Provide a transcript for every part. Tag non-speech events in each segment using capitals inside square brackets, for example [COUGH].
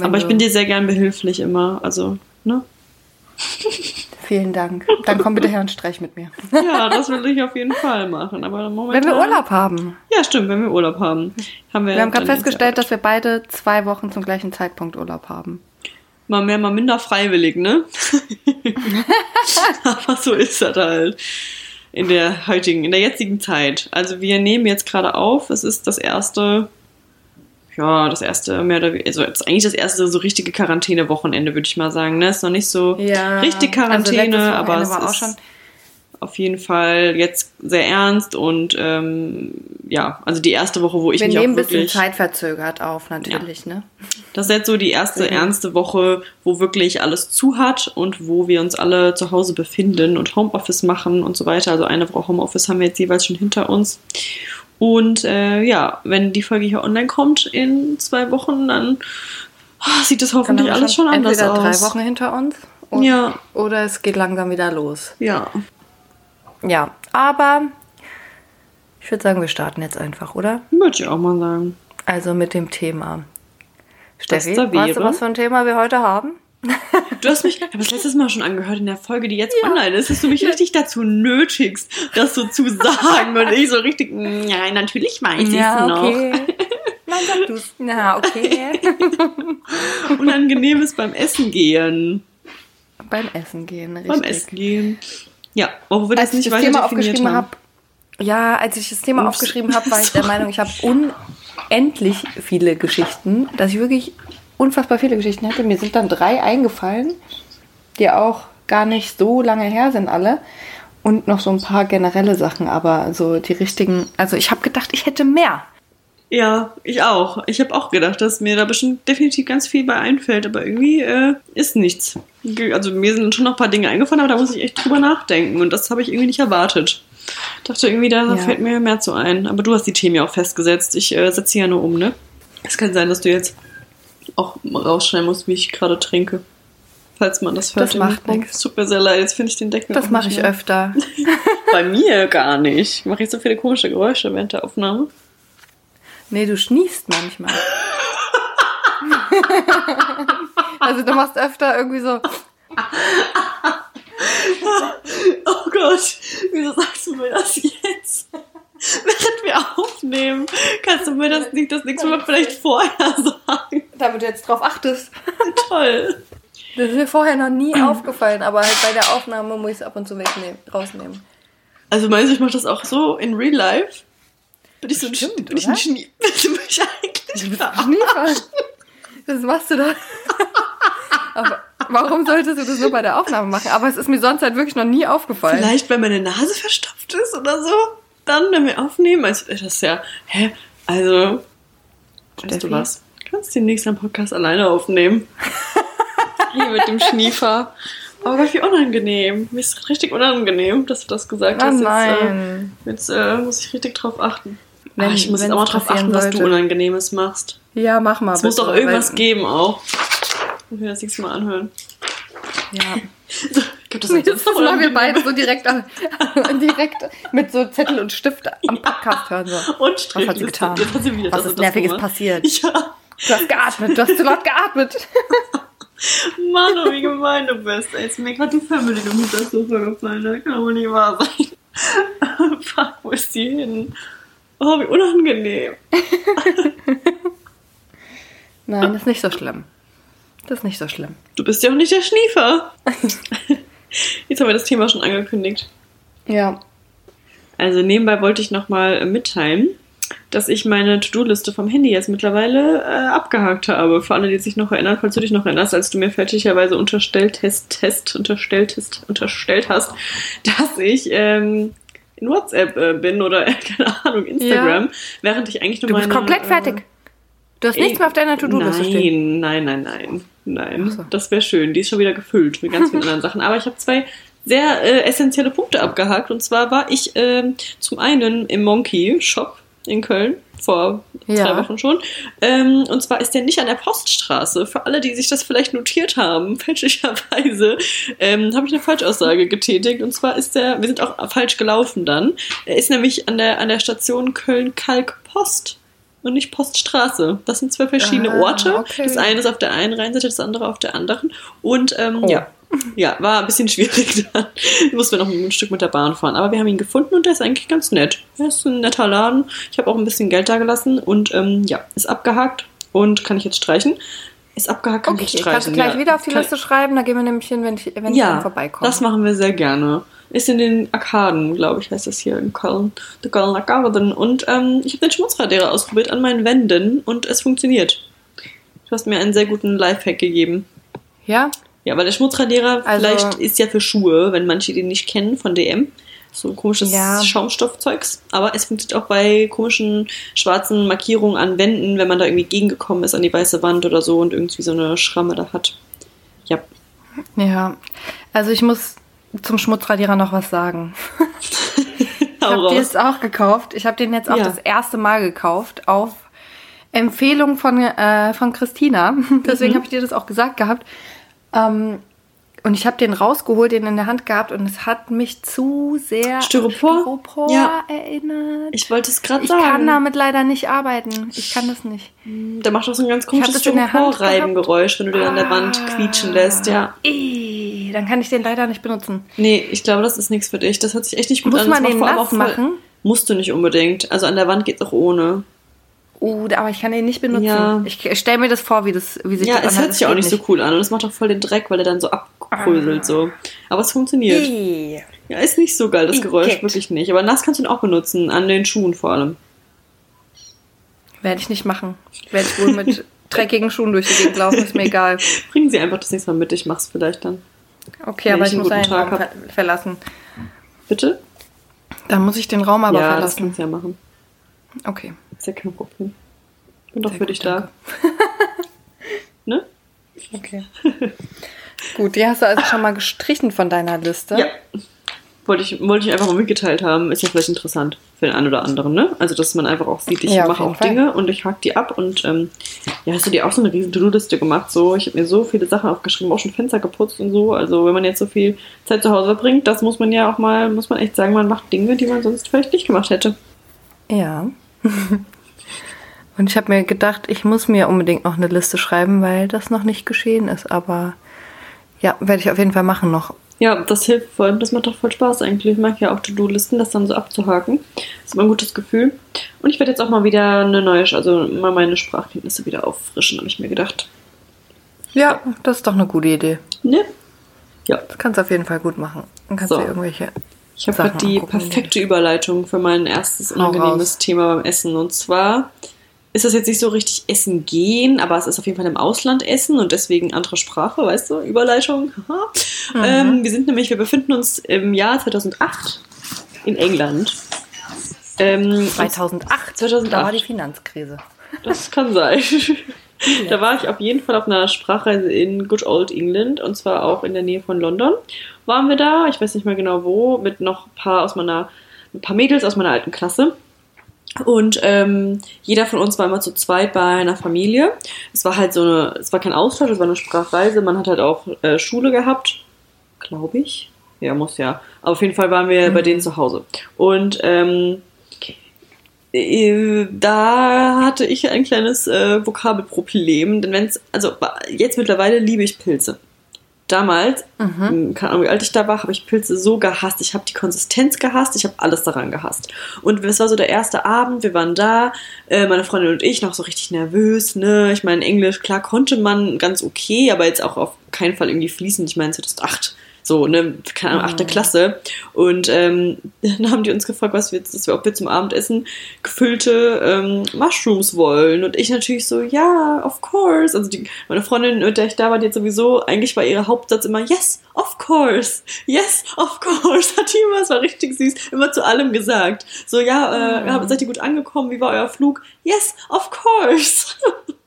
Aber ich bin dir sehr gern behilflich immer. Also, ne? [LAUGHS] Vielen Dank. Dann komm bitte her und streich mit mir. [LAUGHS] Ja, das will ich auf jeden Fall machen. Aber momentan, Wenn wir Urlaub haben. Ja, stimmt, wenn wir Urlaub haben. haben wir Wir haben gerade festgestellt, dass wir beide zwei Wochen zum gleichen Zeitpunkt Urlaub haben. Mal mehr, mal minder freiwillig, ne? [LAUGHS] Aber so ist das halt. In der heutigen, in der jetzigen Zeit. Also wir nehmen jetzt gerade auf. Es ist das erste, ja, das erste mehr oder weniger, also ist eigentlich das erste so richtige Quarantäne-Wochenende, würde ich mal sagen. Ne? Ist noch nicht so richtig Quarantäne, also aber es war auch ist schon. auf jeden Fall jetzt sehr ernst und ähm, ja, also die erste Woche, wo ich Wir mich nehmen auch ein bisschen wirklich zeitverzögert auf, natürlich, ne? das ist jetzt so die erste Mhm. ernste Woche, wo wirklich alles zu hat und wo wir uns alle zu Hause befinden und Homeoffice machen und so weiter. Also eine Woche Homeoffice haben wir jetzt jeweils schon hinter uns. Und äh, ja, wenn die Folge hier online kommt in zwei Wochen, dann ah, sieht das hoffentlich alles schon anders entweder aus. drei Wochen hinter uns und, Ja, oder es geht langsam wieder los. ja. Ja, aber ich würde sagen, wir starten jetzt einfach, oder? Würde ich auch mal sagen. Also mit dem Thema. Steffi, weißt du, was für ein Thema wir heute haben? Du hast mich, ich habe das letztes Mal schon angehört in der Folge, die jetzt online ist, dass du mich richtig dazu nötigst, das so zu sagen. Und ich so richtig, ja, natürlich weiß ich noch. Nein, sag du's. Na, okay. [LAUGHS] Unangenehmes beim Essen gehen. Beim Essen gehen, richtig. Beim Essen gehen. Ja, obwohl wir das als ich nicht das weiter Thema aufgeschrieben haben. habe, ja, als ich das Thema Ups. aufgeschrieben habe, war ich der. [LAUGHS] Meinung, ich habe unendlich viele Geschichten, dass ich wirklich unfassbar viele Geschichten hätte. Mir sind dann drei eingefallen, die auch gar nicht so lange her sind alle. Und noch so ein paar generelle Sachen, aber so die richtigen. Also ich habe gedacht, ich hätte mehr. Ja, ich auch. Ich habe auch gedacht, dass mir da bestimmt definitiv ganz viel bei einfällt, aber irgendwie äh, ist nichts. Also mir sind schon noch ein paar Dinge eingefallen, aber da muss ich echt drüber nachdenken und das habe ich irgendwie nicht erwartet. Ich dachte irgendwie, da Ja. fällt mir mehr zu ein. Aber du hast die Themen ja auch festgesetzt. Ich äh, setze sie ja nur um, ne? Es kann sein, dass du jetzt auch rausschneiden musst, wie ich gerade trinke. Falls man das hört. Das macht. Es tut mir sehr leid, jetzt finde ich den Deckel Das mache ich mehr. öfter. [LAUGHS] Bei mir gar nicht. Mache ich so viele komische Geräusche während der Aufnahme? Nee, du schniefst manchmal. [LAUGHS] also du machst öfter irgendwie so. [LAUGHS] Oh Gott, wieso sagst du mir das jetzt? [LAUGHS] Während wir aufnehmen, kannst du mir das nicht das nächste Mal vielleicht vorher [LAUGHS] sagen? Damit du jetzt drauf achtest. [LAUGHS] Toll. Das ist mir vorher noch nie [CLEARS THROAT] aufgefallen, aber halt bei der Aufnahme muss ich es ab und zu wegnehmen, rausnehmen. Also meinst du, ich mache das auch so in real life? Bin ich so ein, Bestimmt, bin ich ein? Schnie? Willst du mich eigentlich verarschen? Das machst du doch. Aber warum solltest du das nur bei der Aufnahme machen? Aber es ist mir sonst halt wirklich noch nie aufgefallen. Vielleicht, weil meine Nase verstopft ist oder so. Dann, wenn wir aufnehmen, also das ist ja, hä? Also, weißt Steffi? du was? Kannst den nächsten Podcast alleine aufnehmen. [LAUGHS] Hier mit dem Schniefer. Aber Gott, wie unangenehm. Mir ist richtig unangenehm, dass du das gesagt Oh hast. nein. Jetzt, äh, jetzt äh, muss ich richtig drauf achten. Wenn- ah, ich muss jetzt auch mal drauf achten, was du sollte. Unangenehmes machst. Ja, mach mal. Es muss doch irgendwas geben auch. Ich will das nächste Mal anhören. Ja. [LAUGHS] Das Jetzt ist das mal wir beide so direkt, an, [LAUGHS] direkt mit so Zettel und Stift am Podcast hören. So. Und Was hat sie getan? Wieder Was ist Nerviges passiert? Ja. Du hast geatmet, du hast zu laut geatmet. [LAUGHS] Mann, oh, wie gemein du bist. Ey, ist mir gerade die Family mit das Sofa gefallen. Das kann wohl nicht wahr sein. Fuck, wo ist die hin? Oh, wie unangenehm. Nein, das ist nicht so schlimm. Das ist nicht so schlimm. Du bist ja auch nicht der Schniefer. [LAUGHS] Jetzt haben wir das Thema schon angekündigt. Ja. Also nebenbei wollte ich nochmal mitteilen, dass ich meine To-Do-Liste vom Handy jetzt mittlerweile äh, abgehakt habe. Für alle, die sich noch erinnern, falls du dich noch erinnerst, als du mir fälschlicherweise unterstellt hast, Test, unterstellt, hast, unterstellt hast, dass ich ähm, in WhatsApp äh, bin oder [LAUGHS] keine Ahnung, Instagram, während ich eigentlich nur Du bist meine, komplett äh, fertig. Du hast nichts mehr auf deiner To-Do-Liste stehen. Nein, nein, nein, nein. So. das wäre schön. Die ist schon wieder gefüllt mit ganz vielen anderen Sachen. Aber ich habe zwei sehr äh, essentielle Punkte abgehakt. Und zwar war ich ähm, zum einen im Monkey Shop in Köln vor Ja. zwei Wochen schon. Ähm, und zwar ist der nicht an der Poststraße. Für alle, die sich das vielleicht notiert haben, [LAUGHS] fälschlicherweise, ähm, habe ich eine Falschaussage getätigt. Und zwar ist der, wir sind auch falsch gelaufen dann. Er ist nämlich an der, an der Station Köln-Kalk-Post und nicht Poststraße. Das sind zwei verschiedene Ah, Orte. okay. Das eine ist auf der einen Rheinseite, das andere auf der anderen. Und ähm, Oh. ja. Ja, war ein bisschen [LAUGHS] schwierig dann. Mussten wir noch ein Stück mit der Bahn fahren. Aber wir haben ihn gefunden und der ist eigentlich ganz nett. Er ist ein netter Laden. Ich habe auch ein bisschen Geld da gelassen und ähm, ja, ist abgehakt und kann ich jetzt streichen. Ist abgehakt, kann Okay, ich streichen. kannst du gleich ja. wieder auf die Kann- Liste schreiben, da gehen wir nämlich hin, wenn ich, wenn ich ja, dann vorbeikomme. das machen wir sehr gerne. Ist in den Arkaden, glaube ich, heißt das hier in Köln. The Kölner Garden. Und ähm, ich habe den Schmutzradierer ausprobiert an meinen Wänden und es funktioniert. Du hast mir einen sehr guten Lifehack gegeben. ja? Ja, weil der Schmutzradierer Also- vielleicht ist ja für Schuhe, wenn manche den nicht kennen von DM. So komisches Ja. Schaumstoffzeugs. Aber es funktioniert auch bei komischen schwarzen Markierungen an Wänden, wenn man da irgendwie gegengekommen ist an die weiße Wand oder so und irgendwie so eine Schramme da hat. Ja. Ja. Also ich muss zum Schmutzradierer noch was sagen. [LAUGHS] Ich habe den jetzt auch gekauft. Ich habe den jetzt auch Ja. das erste Mal gekauft auf Empfehlung von, äh, von Christina. [LAUGHS] Deswegen Mhm. habe ich dir das auch gesagt gehabt. Ähm, und ich habe den rausgeholt, den in der Hand gehabt und es hat mich zu sehr an Styropor? Styropor Ja. erinnert. Ich wollte es gerade Ich sagen. kann damit leider nicht arbeiten. Ich kann das nicht. Der macht auch so ein ganz komisches Styropor-Reibengeräusch, wenn du den an der Wand Ah. quietschen lässt, ja. Ih, dann kann ich den leider nicht benutzen. Nee, ich glaube, das ist nichts für dich. Das hört sich echt nicht gut Muss an. man Das den nass auch voll- machen? Musst du nicht unbedingt. Also an der Wand geht's auch ohne. Uh, aber ich kann den nicht benutzen. Ja. Ich stelle mir das vor, wie, das, wie sich Ja, das es anhört. hört sich auch nicht geht so cool an und es macht auch voll den Dreck, weil er dann so abkröselt so. Aber es funktioniert. Ih. Ja, ist nicht so geil, das Geräusch, Igitt. wirklich nicht. Aber nass kannst du ihn auch benutzen, an den Schuhen vor allem. Werde ich nicht machen. Werde ich wohl mit [LAUGHS] dreckigen Schuhen durch die Gegend laufen, ist mir egal. Bringen sie einfach das nächste Mal mit, ich mach's vielleicht dann. Okay, Wenn aber ich ich muss einen Tag Raum ver verlassen. Bitte? Dann muss ich den Raum aber ja, das verlassen. kannst du ja machen. Okay. Ist ja kein Problem. Bin doch Sehr für gut, dich da. [LAUGHS] ne? Okay. [LAUGHS] Gut, die hast du also schon mal gestrichen von deiner Liste. Ja. Wollte ich, wollte ich einfach mal mitgeteilt haben. Ist ja vielleicht interessant für den einen oder anderen, ne? Also, dass man einfach auch sieht, ich Ja, mache auch Fall. Dinge und ich hack die ab und ähm, ja, hast du dir auch so eine riesen To-Do-Liste gemacht? So, ich habe mir so viele Sachen aufgeschrieben, auch schon Fenster geputzt und so. Also, wenn man jetzt so viel Zeit zu Hause verbringt, das muss man ja auch mal, muss man echt sagen, man macht Dinge, die man sonst vielleicht nicht gemacht hätte. Ja. [LAUGHS] Und ich habe mir gedacht, ich muss mir unbedingt noch eine Liste schreiben, weil das noch nicht geschehen ist. Aber ja, werde ich auf jeden Fall machen noch. Ja, das hilft voll. Das macht doch voll Spaß eigentlich. Ich mag ja auch To-Do-Listen, das dann so abzuhaken. Das ist immer ein gutes Gefühl. Und ich werde jetzt auch mal wieder eine neue, also mal meine Sprachkenntnisse wieder auffrischen, habe ich mir gedacht. Ja, das ist doch eine gute Idee. Ne? Ja. Das kannst du auf jeden Fall gut machen. Dann kannst So. du irgendwelche. Ich habe gerade die angucken. perfekte Überleitung für mein erstes unangenehmes. Thema beim Essen. Und zwar ist das jetzt nicht so richtig Essen gehen, aber es ist auf jeden Fall im Ausland Essen und deswegen andere Sprache, weißt du? Überleitung. [LAUGHS] Mhm. Ähm, wir sind nämlich, wir befinden uns im Jahr 2008 in England. Ähm, 2008, 2008. da war die Finanzkrise. das kann sein. [LAUGHS] da war ich auf jeden Fall auf einer Sprachreise in Good Old England und zwar auch in der Nähe von London. Waren wir da, ich weiß nicht mehr genau wo, mit noch ein paar aus meiner, ein paar Mädels aus meiner alten Klasse. Und ähm, jeder von uns war immer zu zweit bei einer Familie. Es war halt so eine, es war kein Austausch, es war eine Sprachreise. Man hat halt auch äh, Schule gehabt, glaube ich. Ja, muss ja. Aber auf jeden Fall waren wir bei denen zu Hause. Und ähm, äh, da hatte ich ein kleines äh, Vokabelproblem, denn wenn es, also jetzt mittlerweile liebe ich Pilze. Damals, Mhm. keine Ahnung, wie alt ich da war, habe ich Pilze so gehasst. Ich habe die Konsistenz gehasst, ich habe alles daran gehasst. Und es war so der erste Abend, wir waren da, äh, meine Freundin und ich noch so richtig nervös, ne? Ich meine, Englisch, klar konnte man ganz okay, aber jetzt auch auf keinen Fall irgendwie fließend. Ich meine, es ist acht. So, ne, keine Ahnung, achte Klasse. Und ähm, [LAUGHS] dann haben die uns gefragt, was wir jetzt, dass wir, ob wir zum Abendessen gefüllte ähm, Mushrooms wollen. Und ich natürlich so, ja, of course. Also die, meine Freundin, mit der ich da war, die hat sowieso, eigentlich war ihre Hauptsatz immer, yes, of course, yes, of course. [LAUGHS] Hat die immer, es war richtig süß, immer zu allem gesagt. So, ja, äh, Mhm. seid ihr gut angekommen? Wie war euer Flug? Yes, of course. [LAUGHS]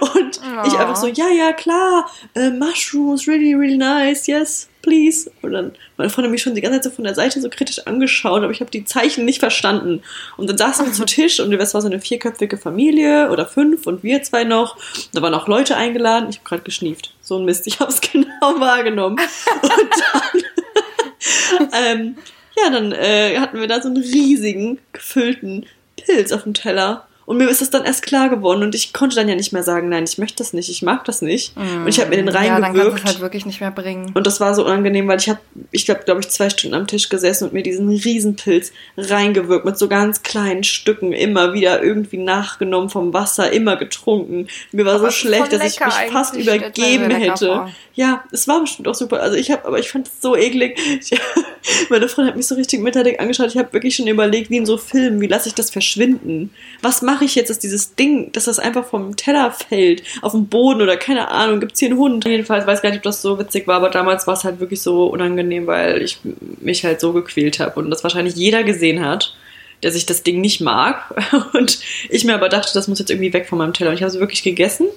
Und ich einfach so, ja, ja, klar, äh, Mushrooms, really, really nice, yes, please. Und dann meine Freundin mich schon die ganze Zeit so von der Seite so kritisch angeschaut, aber ich habe die Zeichen nicht verstanden. Und dann saßen wir zu [LAUGHS] Tisch und es war so eine vierköpfige Familie oder fünf und wir zwei noch. Da waren auch Leute eingeladen. Ich habe gerade geschnieft. So ein Mist, ich habe es [LAUGHS] genau wahrgenommen. Und dann, [LAUGHS] ähm, ja, dann äh, hatten wir da so einen riesigen, gefüllten Pilz auf dem Teller. Und mir ist es dann erst klar geworden und ich konnte dann ja nicht mehr sagen, nein, ich möchte das nicht, ich mag das nicht. Und ich habe mir den Ja, dann kannst du reingewirkt. es halt wirklich nicht mehr bringen. Und das war so unangenehm, weil ich habe, ich glaube, glaube ich, zwei Stunden am Tisch gesessen und mir diesen Riesenpilz reingewirkt mit so ganz kleinen Stücken, immer wieder irgendwie nachgenommen vom Wasser, immer getrunken. Mir war Aber so schlecht, dass ich mich fast übergeben hätte. Ja, es war bestimmt auch super. Also ich habe, aber ich fand es so eklig. Ich, [LAUGHS] meine Freundin hat mich so richtig mitleidig angeschaut. Ich habe wirklich schon überlegt, wie in so Filmen, wie lasse ich das verschwinden? Was mache ich jetzt, dass dieses Ding, dass das einfach vom Teller fällt, auf den Boden oder keine Ahnung, gibt's hier einen Hund? Jedenfalls weiß gar nicht, ob das so witzig war, aber damals war es halt wirklich so unangenehm, weil ich mich halt so gequält habe und das wahrscheinlich jeder gesehen hat der sich das Ding nicht mag. [LAUGHS] Und ich mir aber dachte, das muss jetzt irgendwie weg von meinem Teller. Und ich habe es wirklich gegessen.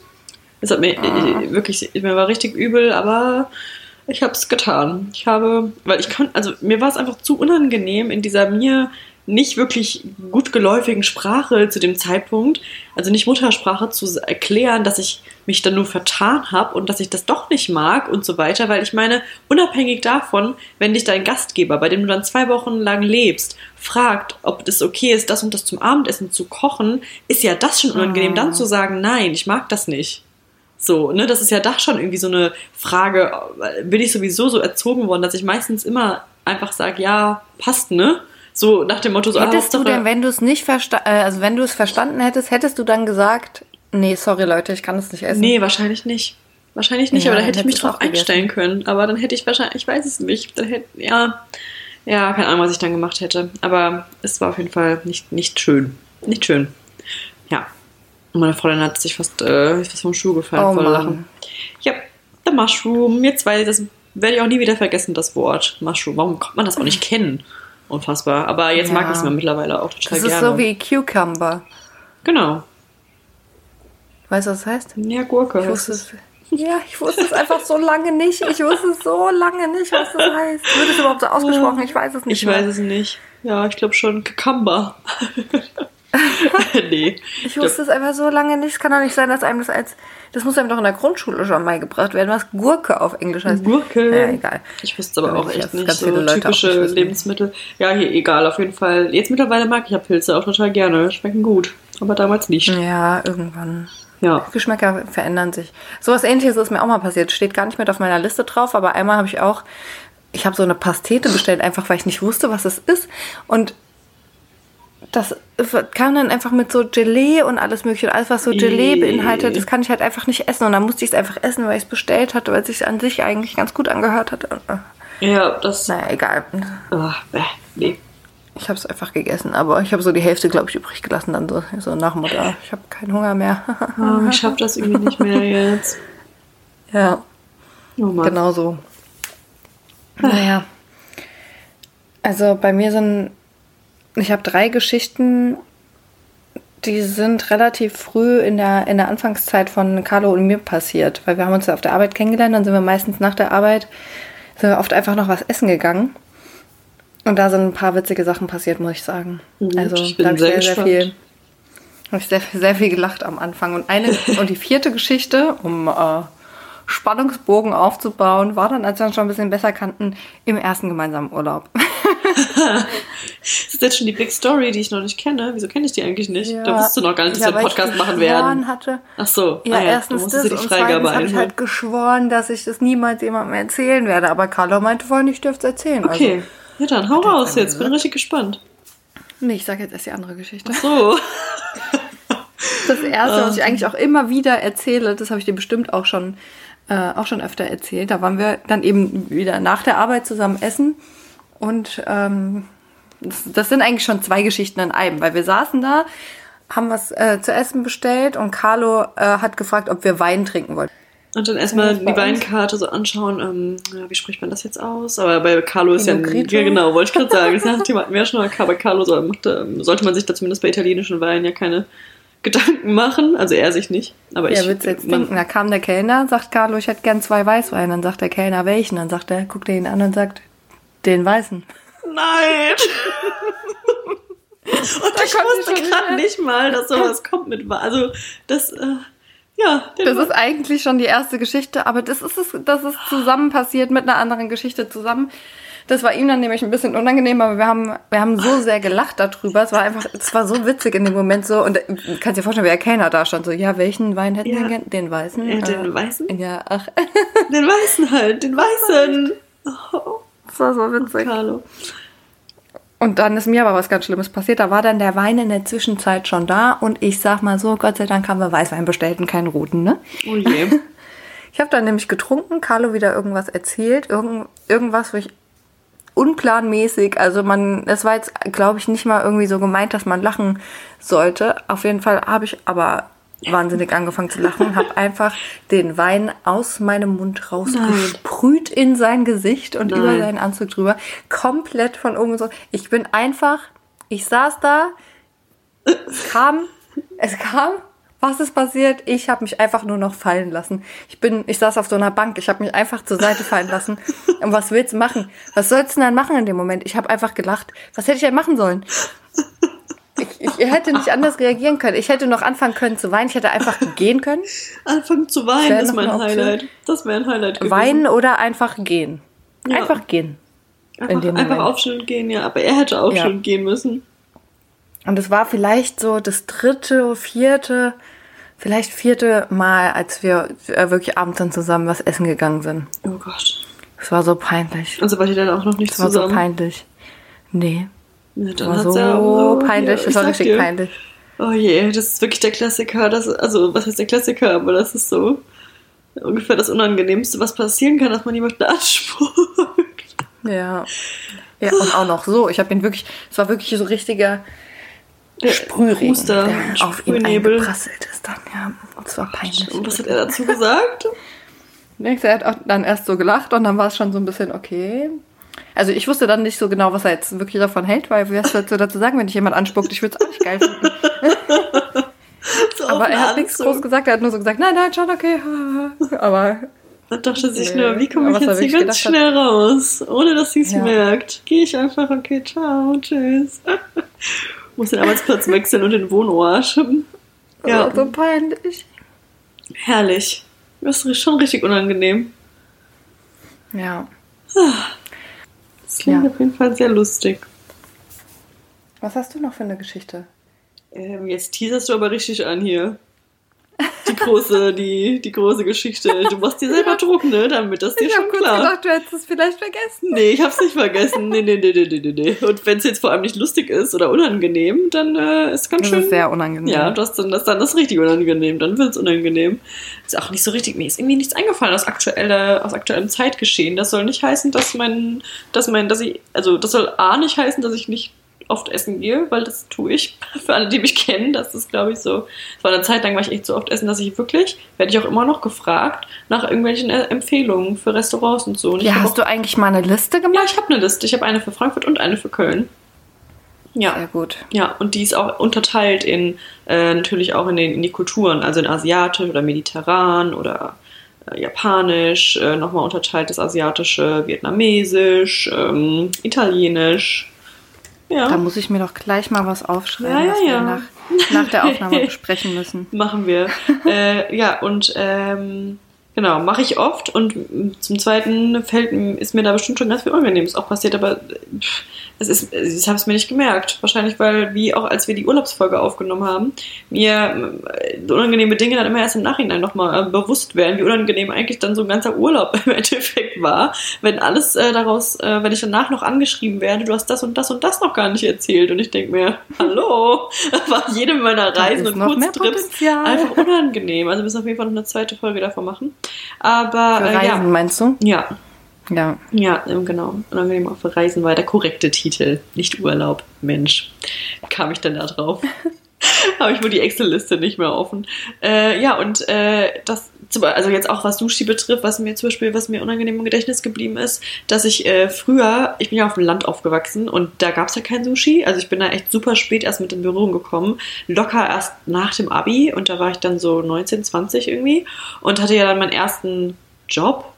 Es hat mir äh, wirklich, mir war richtig übel, aber ich habe es getan. Ich habe, weil ich konnte, also mir war es einfach zu unangenehm in dieser mir nicht wirklich gut geläufigen Sprache zu dem Zeitpunkt, also nicht Muttersprache, zu erklären, dass ich mich dann nur vertan habe und dass ich das doch nicht mag und so weiter, weil ich meine, unabhängig davon, wenn dich dein Gastgeber, bei dem du dann zwei Wochen lang lebst, fragt, ob es okay ist, das und das zum Abendessen zu kochen, ist ja das schon unangenehm, dann zu sagen, nein, ich mag das nicht. So, ne, das ist ja da schon irgendwie so eine Frage, bin ich sowieso so erzogen worden, dass ich meistens immer einfach sage, ja, passt, ne? So nach dem Motto, so, ah, Hättest du denn, wenn du es nicht verstanden, äh, also wenn du es verstanden hättest, hättest du dann gesagt, nee, sorry Leute, ich kann das nicht essen. Nee, wahrscheinlich nicht. Wahrscheinlich nicht, Ja, aber da hätte ich mich drauf einstellen können. Aber dann hätte ich wahrscheinlich, ich weiß es nicht, dann hätte, ja, ja, keine Ahnung, was ich dann gemacht hätte. Aber es war auf jeden Fall nicht, nicht schön. Nicht schön. Ja. Und meine Freundin hat sich fast, äh, fast vom Schuh gefallen, Oh Mann. Lachen. Ja, the Mushroom. Jetzt weiß ich, das werde ich auch nie wieder vergessen, das Wort Mushroom. Warum konnte man das auch nicht kennen? Unfassbar. Aber jetzt Ja. mag ich es mir mittlerweile auch total das ist gerne. so wie Cucumber. genau. Weißt du, was das heißt? Ja, Gurke. Ich wusste es. Ja, ich wusste es einfach so lange nicht. Ich wusste es so lange nicht, was das heißt. Wird es überhaupt so ausgesprochen? Ich weiß es nicht. Ich weiß es nicht. Ja, ich glaube schon Cucumber. [LAUGHS] [LAUGHS] nee. Ich wusste es einfach so lange nicht. Es kann doch nicht sein, dass einem das als. Das muss einem doch in der Grundschule schon beigebracht werden, was Gurke auf Englisch heißt. Gurke. Ja, egal. Ich wusste aber Aber auch echt nicht ganz so viele Leute typische. Lebensmittel. Ja, hier, egal, auf jeden Fall. Jetzt mittlerweile mag ich ja Pilze auch total gerne. Schmecken gut. Aber damals nicht. Ja, irgendwann. Ja. Geschmäcker verändern sich. Sowas ähnliches ist mir auch mal passiert. Steht gar nicht mit auf meiner Liste drauf, aber einmal habe ich auch, ich habe so eine Pastete bestellt, einfach weil ich nicht wusste, was es ist. Und das kam dann einfach mit so Gelee und alles mögliche. Und alles, was so Gelee beinhaltet, das kann ich halt einfach nicht essen. Und dann musste ich es einfach essen, weil ich es bestellt hatte, weil es sich an sich eigentlich ganz gut angehört hat. Ja, das. Naja, egal. Bäh, nee. Ich habe es einfach gegessen, aber ich habe so die Hälfte, glaube ich, übrig gelassen. Dann so, so nach ah, ich habe keinen Hunger mehr. Oh, ich schaff das irgendwie nicht mehr [LAUGHS] jetzt. ja. Oh Mann. Genau so. Naja. Also bei mir sind, ich habe drei Geschichten, die sind relativ früh in der, in der Anfangszeit von Carlo und mir passiert, weil wir haben uns ja auf der Arbeit kennengelernt, dann sind wir meistens nach der Arbeit, sind wir oft einfach noch was essen gegangen. Und da sind ein paar witzige Sachen passiert, muss ich sagen. Gut, also ich bin da habe ich sehr sehr, viel, habe ich sehr, sehr viel gelacht am Anfang. Und eine [LAUGHS] und die vierte Geschichte, um äh, Spannungsbogen aufzubauen, war dann, als wir uns schon ein bisschen besser kannten, im ersten gemeinsamen Urlaub. Das ist jetzt schon die Big Story, die ich noch nicht kenne. Wieso kenne ich die eigentlich nicht? Da wusstest du noch gar nicht, dass Ja, wir einen Podcast machen werden. Hatte, Ach so. ja, ah, ja, erstens das und zweitens habe ich halt geschworen, dass ich das niemals jemandem erzählen werde. Aber Carlo meinte vorhin, ich dürfte es erzählen. Okay. Also, Ja, dann hau raus jetzt. Bin richtig gespannt. nee, ich sage jetzt erst die andere Geschichte. So. [LAUGHS] Das erste, was ich eigentlich auch immer wieder erzähle, das habe ich dir bestimmt auch schon, äh, auch schon öfter erzählt. Da waren wir dann eben wieder nach der Arbeit zusammen essen. Und ähm, das, das sind eigentlich schon zwei Geschichten in einem, weil wir saßen da, haben was äh, zu essen bestellt und Carlo äh, hat gefragt, ob wir Wein trinken wollen. Und dann erstmal die. Weinkarte so anschauen. Ähm, ja, wie spricht man das jetzt aus? Aber bei Carlo ist ja, Grigio? ja genau, wollte ich gerade sagen. Das Thema hatten wir ja schon, aber bei Carlo macht, ähm, sollte man sich da zumindest bei italienischen Weinen ja keine Gedanken machen. Also er sich nicht. Aber Ja, ich. willst du jetzt man- trinken? Da kam der Kellner, sagt Carlo, ich hätte gern zwei Weißweine. Dann sagt der Kellner, welchen? Dann sagt er, guckt er ihn an und sagt, den weißen. Nein! [LAUGHS] Und ich konnte ich wusste gerade nicht mal, dass sowas [LAUGHS] kommt mit. Also, das. Äh, ja, Das ist eigentlich schon die erste Geschichte, aber das ist es, das ist zusammen passiert mit einer anderen Geschichte zusammen. Das war ihm dann nämlich ein bisschen unangenehm, aber wir haben, wir haben so sehr gelacht darüber. Es war einfach, es war so witzig in dem Moment so. Und du kannst dir vorstellen, wie der Kellner da stand. So, ja, welchen Wein hätten Ja. wir gern? Den weißen? Ja, den Äh, weißen? Ja, ach. Den weißen halt, den [LAUGHS] weißen. Oh, Das war so witzig. Carlo. Und dann ist mir aber was ganz Schlimmes passiert. Da war dann der Wein in der Zwischenzeit schon da. Und ich sag mal so, Gott sei Dank haben wir Weißwein bestellt und keinen roten, ne? Oh je. [LAUGHS] Ich habe dann nämlich getrunken, Carlo wieder irgendwas erzählt, irgend, irgendwas, wo ich unplanmäßig, also man, es war jetzt, glaube ich, nicht mal irgendwie so gemeint, dass man lachen sollte. Auf jeden Fall habe ich aber wahnsinnig angefangen zu lachen und habe einfach den Wein aus meinem Mund rausgesprüht in sein Gesicht und Nein. über seinen Anzug drüber, komplett von oben so. Ich bin einfach, ich saß da, es kam, es kam. Was ist passiert? Ich habe mich einfach nur noch fallen lassen. Ich bin, ich saß auf so einer Bank, ich habe mich einfach zur Seite fallen lassen. Und was willst du machen? Was sollst du denn dann machen in dem Moment? Ich habe einfach gelacht. Was hätte ich denn machen sollen? Ich, ich hätte nicht anders reagieren können. Ich hätte noch anfangen können zu weinen. Ich hätte einfach gehen können. Anfangen zu Das weinen wäre ist mein. Highlight. Das wäre ein Highlight gewesen. Weinen oder einfach gehen. Ja. Einfach gehen. in Einfach, einfach aufstehen und gehen, ja. Aber er hätte aufstehen Ja. und gehen müssen. Und es war vielleicht so das dritte, vierte, vielleicht vierte Mal, als wir äh, wirklich abends dann zusammen was essen gegangen sind. Oh Gott. Es war so peinlich. Also war die dann auch noch nicht Es war so zusammen. peinlich. Nee, Ja, dann war so ja peinlich. ja, Das war richtig dir. peinlich. Oh je, das ist wirklich der Klassiker. Das, also, was heißt der Klassiker? Aber das ist so ungefähr das Unangenehmste, was passieren kann, dass man jemanden [LAUGHS] anspuckt. Ja. Ja, und auch noch so. Ich habe ihn wirklich, es war wirklich so richtiger Sprühregen, Huster, der auf ihn eingeprasselt ist dann. Ja, es war peinlich. Und was hat er dazu gesagt? [LAUGHS] Du, er hat auch dann erst so gelacht und dann war es schon so ein bisschen okay. Also ich wusste dann nicht so genau, was er jetzt wirklich davon hält, weil was würdest du dazu sagen, wenn dich jemand anspuckt? Ich würde es auch nicht geil finden. [LAUGHS] So Aber er hat nichts Anzug. groß gesagt, er hat nur so gesagt, nein, nein, schon okay. [LAUGHS] Aber Er dachte sich Nee, nur, wie komme ich jetzt hier ganz gedacht hat. schnell raus, ohne dass sie es Ja. merkt. Gehe ich einfach, okay, ciao, tschüss. [LAUGHS] Muss den Arbeitsplatz wechseln und den Wohnort ja. Ja, so peinlich. herrlich. Das ist schon richtig unangenehm. Ja. Das klingt Ja. auf jeden Fall sehr lustig. Was hast du noch für eine Geschichte? Ähm, jetzt teaserst du aber richtig an hier. Die große, die, die große Geschichte. Du machst dir selber Druck, ne? Damit das dir Ich schon klar. gedacht, du hättest es vielleicht vergessen. Nee, ich hab's nicht vergessen. Nee, nee, nee, nee, nee, nee. Und wenn es jetzt vor allem nicht lustig ist oder unangenehm, dann äh, ist ganz Das schön. ist sehr unangenehm. ja, das, dann, das, dann ist richtig unangenehm. Dann wird's unangenehm. Ist auch nicht so richtig. Mir ist irgendwie nichts eingefallen aus, aktueller, aus aktuellem Zeitgeschehen. Das soll nicht heißen, dass mein, dass mein, dass ich, also das soll A nicht heißen, dass ich nicht oft essen gehe, weil das tue ich. [LAUGHS] Für alle, die mich kennen, das ist, glaube ich, so. Es war eine Zeit lang, war ich echt so oft essen, dass ich wirklich, werde ich auch immer noch gefragt, nach irgendwelchen äh, Empfehlungen für Restaurants und so. Und Ja, hast auch- du eigentlich mal eine Liste ja, gemacht? ich habe eine Liste. Ich habe eine für Frankfurt und eine für Köln. Ja, Sehr gut. ja, und die ist auch unterteilt in äh, natürlich auch in, den, in die Kulturen, also in asiatisch oder mediterran oder äh, japanisch, äh, nochmal unterteilt das asiatische, vietnamesisch, ähm, italienisch. Da Ja, muss ich mir doch gleich mal was aufschreiben, Ja, ja, was wir nach, nach der [LAUGHS] Aufnahme besprechen müssen. machen wir. äh, ja, und ähm, genau, mache ich oft und zum Zweiten fällt, ist mir da bestimmt schon ganz viel Unangenehmes auch passiert, aber pff, es ist, ich habe es mir nicht gemerkt. Wahrscheinlich, weil, wie auch als wir die Urlaubsfolge aufgenommen haben, mir äh, unangenehme Dinge dann immer erst im Nachhinein nochmal äh, bewusst werden, wie unangenehm eigentlich dann so ein ganzer Urlaub [LAUGHS] im Endeffekt war, wenn alles äh, daraus, äh, wenn ich danach noch angeschrieben werde, du hast das und das und das noch gar nicht erzählt und ich denke mir, [LAUGHS] hallo, [LAUGHS] war jedem meiner Reisen und Kurztrips einfach unangenehm. Also wir müssen auf jeden Fall noch eine zweite Folge davon machen. Aber Für äh, Reisen, ja. meinst du? Ja, Ja. ja, ähm, genau. Unangenehm für Reisen war der korrekte Titel, nicht Urlaub. Mensch, kam ich denn da drauf? [LAUGHS] Habe ich wohl die Excel-Liste nicht mehr offen. Äh, ja, und äh, das, also jetzt auch was Sushi betrifft, was mir zum Beispiel, was mir unangenehm im Gedächtnis geblieben ist, dass ich äh, früher, ich bin ja auf dem Land aufgewachsen und da gab es ja kein Sushi. Also ich bin da echt super spät erst mit in Berührung gekommen. Locker erst nach dem Abi und da war ich dann so 19, 20 irgendwie und hatte ja dann meinen ersten Job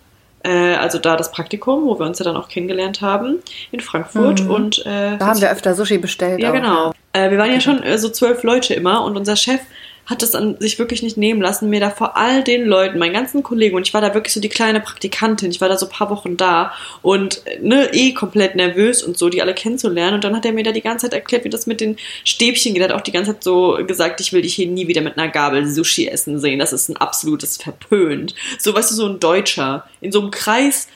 äh, also da das Praktikum, wo wir uns ja dann auch kennengelernt haben in Frankfurt. Mhm. Und äh, Da haben wir öfter Sushi bestellt. ja, auch, genau. Äh, wir waren ja schon äh, so zwölf Leute immer und unser Chef hat es an sich wirklich nicht nehmen lassen, mir da vor all den Leuten, meinen ganzen Kollegen, und ich war da wirklich so die kleine Praktikantin, ich war da so ein paar Wochen da und ne, eh komplett nervös und so, die alle kennenzulernen. Und dann hat er mir da die ganze Zeit erklärt, wie das mit den Stäbchen geht. Er hat auch die ganze Zeit so gesagt, ich will dich hier nie wieder mit einer Gabel Sushi essen sehen. Das ist ein absolutes Verpönt. So, weißt du, so ein Deutscher in so einem Kreis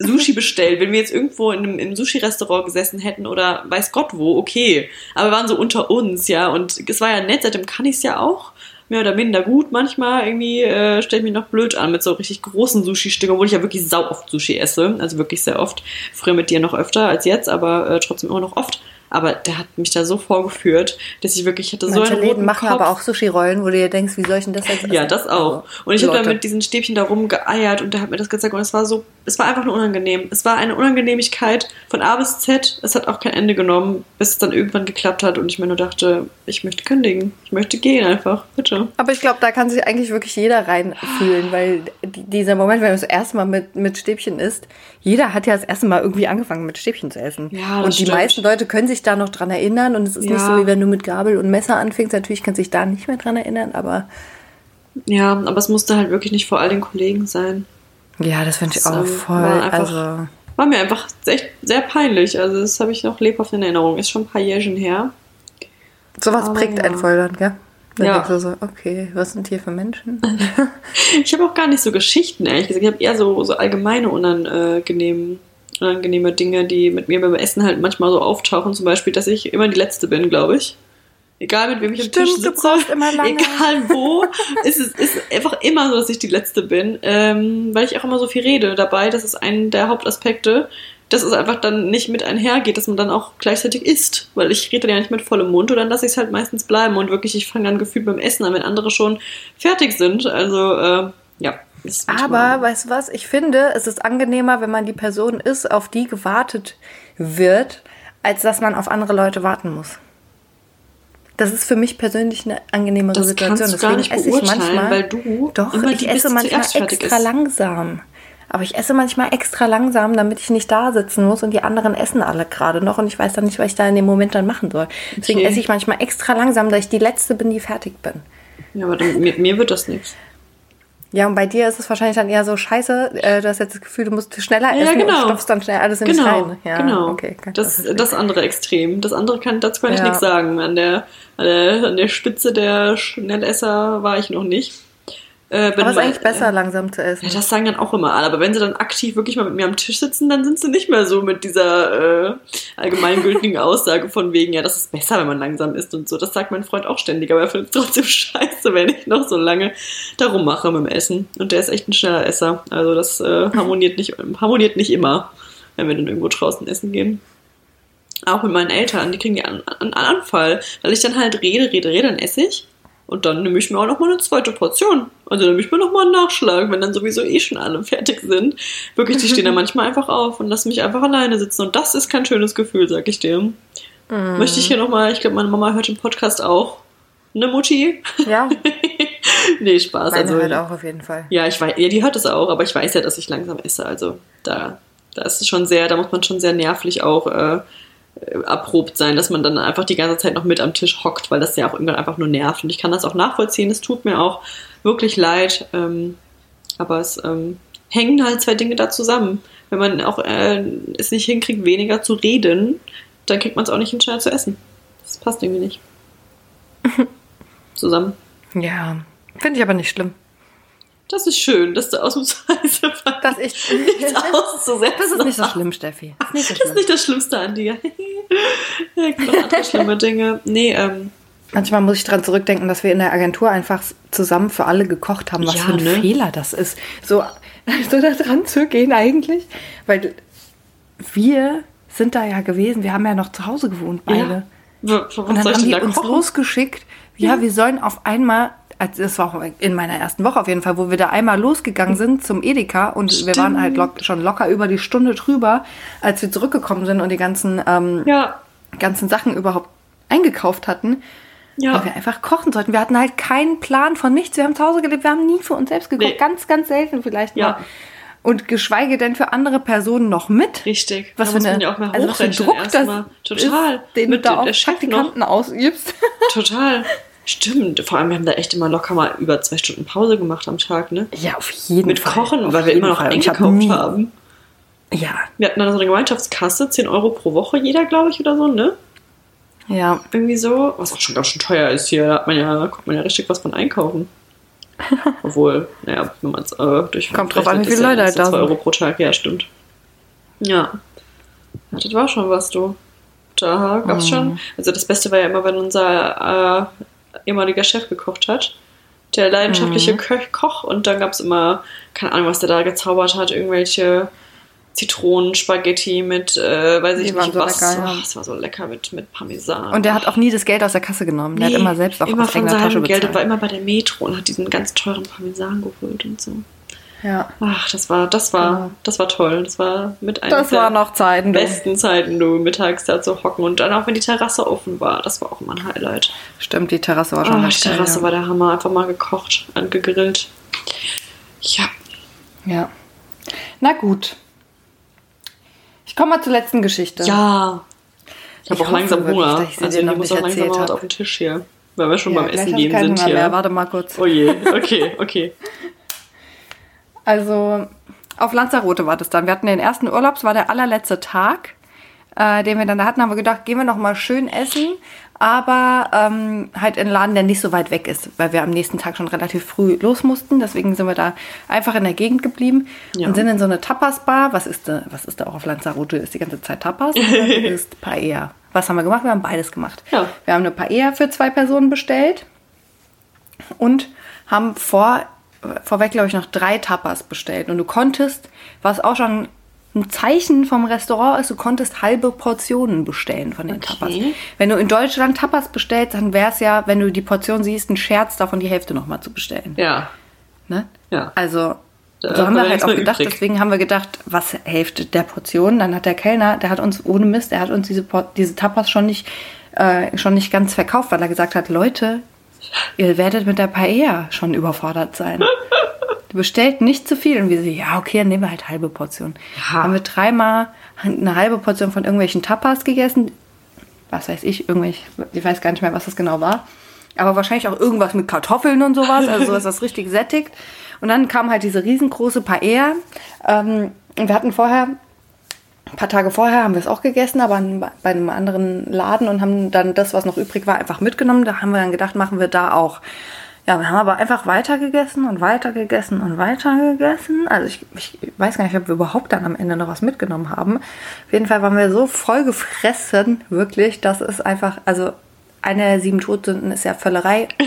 Sushi bestellt. Wenn wir jetzt irgendwo in einem, im Sushi-Restaurant gesessen hätten oder weiß Gott wo, okay. Aber wir waren so unter uns, ja. Und es war ja nett, seitdem kann ich es ja auch. Mehr oder minder gut. Manchmal irgendwie äh, stelle ich mich noch blöd an mit so richtig großen Sushi-Stücken, obwohl ich ja wirklich sau oft Sushi esse. Also wirklich sehr oft. Früher mit dir noch öfter als jetzt, aber äh, trotzdem immer noch oft. Aber der hat mich da so vorgeführt, dass ich wirklich hatte Manche so einen Läden machen Kopf. aber auch Sushi-Rollen, wo du dir denkst, wie soll ich denn das jetzt essen? Ja, das auch. Also, Und ich habe da mit diesen Stäbchen da rumgeeiert und der hat mir das gezeigt und es war so, es war einfach nur unangenehm. Es war eine Unangenehmigkeit von A bis Z. Es hat auch kein Ende genommen, bis es dann irgendwann geklappt hat und ich mir nur dachte, ich möchte kündigen. Ich möchte gehen einfach. Bitte. Aber ich glaube, da kann sich eigentlich wirklich jeder reinfühlen, weil die- dieser Moment, wenn man das erste Mal mit, mit Stäbchen isst, jeder hat ja das erste Mal irgendwie angefangen mit Stäbchen zu essen. Ja, das und die stimmt. meisten Leute können sich da noch dran erinnern und es ist nicht Ja. so, wie wenn du mit Gabel und Messer anfängst. Natürlich kannst du dich da nicht mehr dran erinnern, aber Ja, aber es musste halt wirklich nicht vor all den Kollegen sein. ja, das finde ich Das, auch voll. war einfach- Also, War mir einfach echt sehr peinlich. Also das habe ich noch lebhaft in Erinnerung. Ist schon ein paar Jährchen her. sowas aber prägt ja. einen voll dann, gell? Dann Ja. denkst du so, okay, was sind hier für Menschen? [LAUGHS] Ich habe auch gar nicht so Geschichten, ehrlich gesagt. Ich habe eher so, so allgemeine unangenehm, unangenehme Dinge, die mit mir beim Essen halt manchmal so auftauchen. Zum Beispiel, dass ich immer die Letzte bin, glaube ich. Egal mit wem ich am Stimmt, Tisch du sitze, egal wo, ist es ist einfach immer so, dass ich die Letzte bin, ähm, weil ich auch immer so viel rede dabei. Das ist ein der Hauptaspekte, dass es einfach dann nicht mit einhergeht, dass man dann auch gleichzeitig isst, weil ich rede dann ja nicht mit vollem Mund und dann lasse ich es halt meistens bleiben und wirklich, ich fange dann gefühlt beim Essen an, wenn andere schon fertig sind. Also äh, ja. Aber, weißt du was? Ich finde, es ist angenehmer, wenn man die Person ist, auf die gewartet wird, als dass man auf andere Leute warten muss. Das ist für mich persönlich eine angenehmere Das Situation. kannst du gar nicht esse ich beurteilen, manchmal, weil du doch, immer ich esse manchmal extra ist. langsam. Aber ich esse manchmal extra langsam, damit ich nicht da sitzen muss und die anderen essen alle gerade noch und ich weiß dann nicht, was ich da in dem Moment dann machen soll. Deswegen Okay. esse ich manchmal extra langsam, da ich die Letzte bin, die fertig bin. Ja, aber dann, mit mir wird das nichts. Ja, und bei dir ist es wahrscheinlich dann eher so scheiße, äh, du hast jetzt das Gefühl, du musst schneller Ja, essen genau. und stopfst dann schnell alles in dich Genau, rein. Ja, genau. okay. ich das, das andere Extrem. Das andere kann, dazu kann ich Ja. nichts sagen. An der, an, der, an der Spitze der Schnellesser war ich noch nicht. Äh, Aber es ist mal- eigentlich besser, langsam zu essen. Ja, das sagen dann auch immer alle. Aber wenn sie dann aktiv wirklich mal mit mir am Tisch sitzen, dann sind sie nicht mehr so mit dieser äh, allgemeingültigen [LAUGHS] Aussage von wegen, ja, das ist besser, wenn man langsam isst und so. Das sagt mein Freund auch ständig, aber er findet es trotzdem [LAUGHS] scheiße, wenn ich noch so lange darum mache mit dem Essen. Und der ist echt ein schneller Esser. Also das äh, [LAUGHS] harmoniert, nicht, harmoniert nicht immer, wenn wir dann irgendwo draußen essen gehen. Auch mit meinen Eltern, die kriegen die an Anfall, weil ich dann halt rede, rede, rede, dann esse ich. Und dann nehme ich mir auch noch mal eine zweite Portion. Also nehme ich mir noch mal einen Nachschlag, wenn dann sowieso eh schon alle [LAUGHS] fertig sind. Wirklich, die stehen dann [LAUGHS] manchmal einfach auf und lassen mich einfach alleine sitzen. Und das ist kein schönes Gefühl, sag ich dir. Möchte ich hier noch mal, ich glaube, meine Mama hört den Podcast auch. Ne, Mutti? Ja, [LAUGHS] nee, Spaß. meine also, halt auch auf jeden Fall. ja, ich weiß, ja, die hört es auch, aber ich weiß ja, dass ich langsam esse. Also da, da ist es schon sehr, da muss man schon sehr nervlich auch äh, erprobt sein, dass man dann einfach die ganze Zeit noch mit am Tisch hockt, weil das ja auch irgendwann einfach nur nervt. Und ich kann das auch nachvollziehen. Es tut mir auch wirklich leid. Ähm, aber es ähm, hängen halt zwei Dinge da zusammen. Wenn man auch äh, es nicht hinkriegt, weniger zu reden, dann kriegt man es auch nicht hin, schnell zu essen. Das passt irgendwie nicht. [LAUGHS] Zusammen. Ja, finde ich aber nicht schlimm. Das ist schön, dass du ausnahmsweise [LAUGHS] Dass ich. nichts auszusetzen Das ist nicht so schlimm, Steffi. Das [LAUGHS] ist nicht so Das ist schlimm. nicht das Schlimmste an dir. [LAUGHS] ja, gibt noch andere schlimme Dinge. Nee, ähm, Manchmal muss ich dran zurückdenken, dass wir in der Agentur einfach zusammen für alle gekocht haben, was Ja, für ein ne? Fehler das ist. So, so da dran zu gehen eigentlich. Weil wir sind da ja gewesen, wir haben ja noch zu Hause gewohnt, beide. ja. Und dann ich haben die uns kochen? losgeschickt. Ja, wir sollen auf einmal, also das war auch in meiner ersten Woche auf jeden Fall, wo wir da einmal losgegangen sind zum Edeka und wir waren halt lock, schon locker über die Stunde drüber, als wir zurückgekommen sind und die ganzen, ähm, Ja, ganzen Sachen überhaupt eingekauft hatten. ja. Weil wir einfach kochen sollten. Wir hatten halt keinen Plan von nichts. Wir haben zu Hause gelebt, wir haben nie für uns selbst gekocht. Nee. Ganz, ganz selten vielleicht Ja. mal. Und geschweige denn für andere Personen noch mit. Richtig. Was für, eine, ja auch mal also was für ein Druck das. Total. ist, den Mit du da der auf Chef noch. Praktikanten ausübst. Total. Stimmt, vor allem wir haben da echt immer locker mal über zwei Stunden Pause gemacht am Tag, ne? Ja, auf jeden Mit Fall. Kochen, Auf weil wir immer noch Fall. Hab eingekauft nie- haben. Ja, Wir hatten dann so eine Gemeinschaftskasse, 10 Euro pro Woche jeder, glaube ich, oder so, ne? ja. Irgendwie so. Was auch schon ganz schön teuer ist hier. Da hat man ja, da kommt man ja richtig was von einkaufen. [LAUGHS] Obwohl, naja, wenn man es äh, durch Kommt drauf an, wie viele Leute halt da 2 sind. Euro pro Tag, ja, stimmt. Ja. ja. Das war schon was, du. Da gab's Mhm. schon. Also das Beste war ja immer, wenn unser äh, ehemaliger Chef gekocht hat. Der leidenschaftliche Mhm. Koch. Und dann gab's immer, keine Ahnung, was der da gezaubert hat, irgendwelche Zitronen, Spaghetti mit, äh, weiß Die ich waren nicht so was. ja. Oh, das war so lecker mit, mit Parmesan. Und der hat auch nie das Geld aus der Kasse genommen. Der hat immer selbst auch immer aus von eigener Tasche seinem Geld und war immer bei der Metro und hat diesen ganz teuren Parmesan geholt und so. Ja. Ach, das war, das war, Genau. das war toll. Das war mit einer Das der Zeiten. besten Zeiten, du mittags da zu hocken und dann auch wenn die Terrasse offen war, das war auch immer ein Highlight. Stimmt, die Terrasse war schon die ganz geil, Terrasse ja. war der Hammer, einfach mal gekocht, angegrillt. Ja, Ja. Na gut. Ich komme mal zur letzten Geschichte. ja. Ich habe Ich auch langsam wirklich, Hunger. ich also noch muss auch langsam mal auf dem Tisch hier. Weil wir schon Ja, beim Essen gehen sind Hunger hier. Mehr. Warte mal kurz. Oh je, okay, okay. [LAUGHS] Also auf Lanzarote war das dann. Wir hatten den ersten Urlaub, es war der allerletzte Tag, äh, den wir dann da hatten. Haben wir gedacht, gehen wir noch mal schön essen, aber ähm, halt in einen Laden, der nicht so weit weg ist, weil wir am nächsten Tag schon relativ früh los mussten. Deswegen sind wir da einfach in der Gegend geblieben Ja. und sind in so eine Tapas-Bar. Was ist da, was ist da auch auf Lanzarote? Ist die ganze Zeit Tapas [LAUGHS] ist Paella? Was haben wir gemacht? Wir haben beides gemacht. Ja. Wir haben eine Paella für zwei Personen bestellt und haben vor, vorweg, glaube ich, noch drei Tapas bestellt. Und du konntest, was auch schon ein Zeichen vom Restaurant ist, du konntest halbe Portionen bestellen von den Okay. Tapas. Wenn du in Deutschland Tapas bestellst, dann wäre es ja, wenn du die Portion siehst, ein Scherz davon, die Hälfte nochmal zu bestellen. Ja. Ne? Ja. Also, Da so haben wir halt auch gedacht. übrig. Deswegen haben wir gedacht, was Hälfte der Portion? Dann hat der Kellner, der hat uns ohne Mist, der hat uns diese, diese Tapas schon nicht, äh, schon nicht ganz verkauft, weil er gesagt hat, Leute, ihr werdet mit der Paella schon überfordert sein. Du [LAUGHS] bestellt nicht zu viel. Und wir so, ja, okay, dann nehmen wir halt halbe Portion. Ja. Haben wir dreimal eine halbe Portion von irgendwelchen Tapas gegessen. Was weiß ich, irgendwelche, ich weiß gar nicht mehr, was das genau war. Aber wahrscheinlich auch irgendwas mit Kartoffeln und sowas, also sowas, das richtig sättigt. Und dann kam halt diese riesengroße Paella. Ähm, und wir hatten vorher, ein paar Tage vorher haben wir es auch gegessen, aber bei einem anderen Laden und haben dann das, was noch übrig war, einfach mitgenommen. Da haben wir dann gedacht, machen wir da auch. Ja, wir haben aber einfach weiter gegessen und weiter gegessen und weiter gegessen. Also ich, ich weiß gar nicht, ob wir überhaupt dann am Ende noch was mitgenommen haben. Auf jeden Fall waren wir so voll gefressen, wirklich, dass es einfach, also eine der sieben Todsünden ist ja Völlerei. [LAUGHS]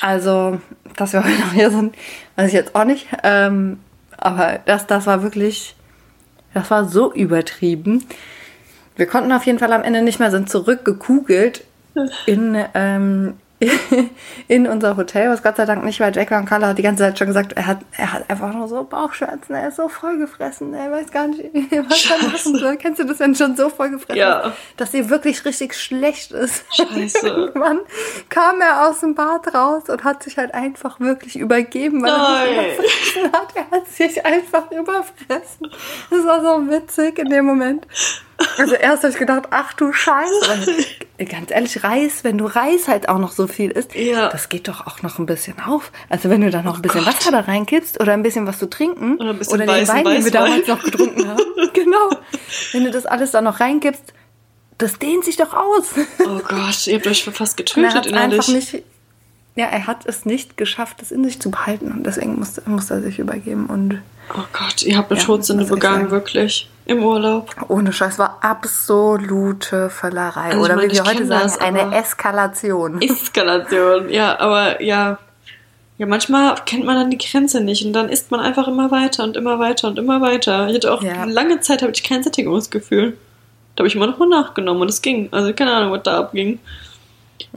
Also, dass [LAUGHS] wir heute noch hier sind, weiß ich jetzt auch nicht. Ähm, aber das, das war wirklich, das war so übertrieben. Wir konnten auf jeden Fall am Ende nicht mehr, sind zurückgekugelt in, ähm, [LAUGHS] in unser Hotel, was Gott sei Dank nicht weit weg war. Und Carla hat die ganze Zeit schon gesagt, er hat, er hat einfach nur so Bauchschmerzen, er ist so vollgefressen, er weiß gar nicht, [LAUGHS] was er machen soll. Kennst du das, wenn du schon so vollgefressen Ja. ist, dass dir wirklich richtig schlecht ist? [LAUGHS] Scheiße. Irgendwann kam er aus dem Bad raus und hat sich halt einfach wirklich übergeben, weil er Nein. sich überfressen hat. Er hat sich einfach überfressen. Das war so witzig in dem Moment. Also erst habe ich gedacht, ach du Scheiße. [LAUGHS] Ganz ehrlich, Reis, wenn du Reis halt auch noch so viel isst, Ja. das geht doch auch noch ein bisschen auf. Also wenn du da noch ein bisschen Wasser da reinkippst oder ein bisschen was zu trinken Oder ein bisschen den weißen Wein, den wir damals noch getrunken haben. [LAUGHS] genau. Wenn du das alles da noch reinkippst, das dehnt sich doch aus. Oh Gott, ihr habt euch fast er getötet hat einfach innerlich. nicht. Ja, er hat es nicht geschafft, es in sich zu behalten und deswegen musste, musste er sich übergeben und Oh Gott, ihr habt eine Ja, Todsünde begangen, wirklich. Im Urlaub. ohne Scheiß war absolute Völlerei. Also Oder meine, wie wir heute sagen, das, eine Eskalation. Eskalation, ja, aber ja. Ja, manchmal kennt man dann die Grenze nicht und dann isst man einfach immer weiter und immer weiter und immer weiter. Ich hatte auch Ja. lange Zeit habe ich kein Sättigungsgefühl. Da habe ich immer noch mal nachgenommen und es ging. Also keine Ahnung, was da abging.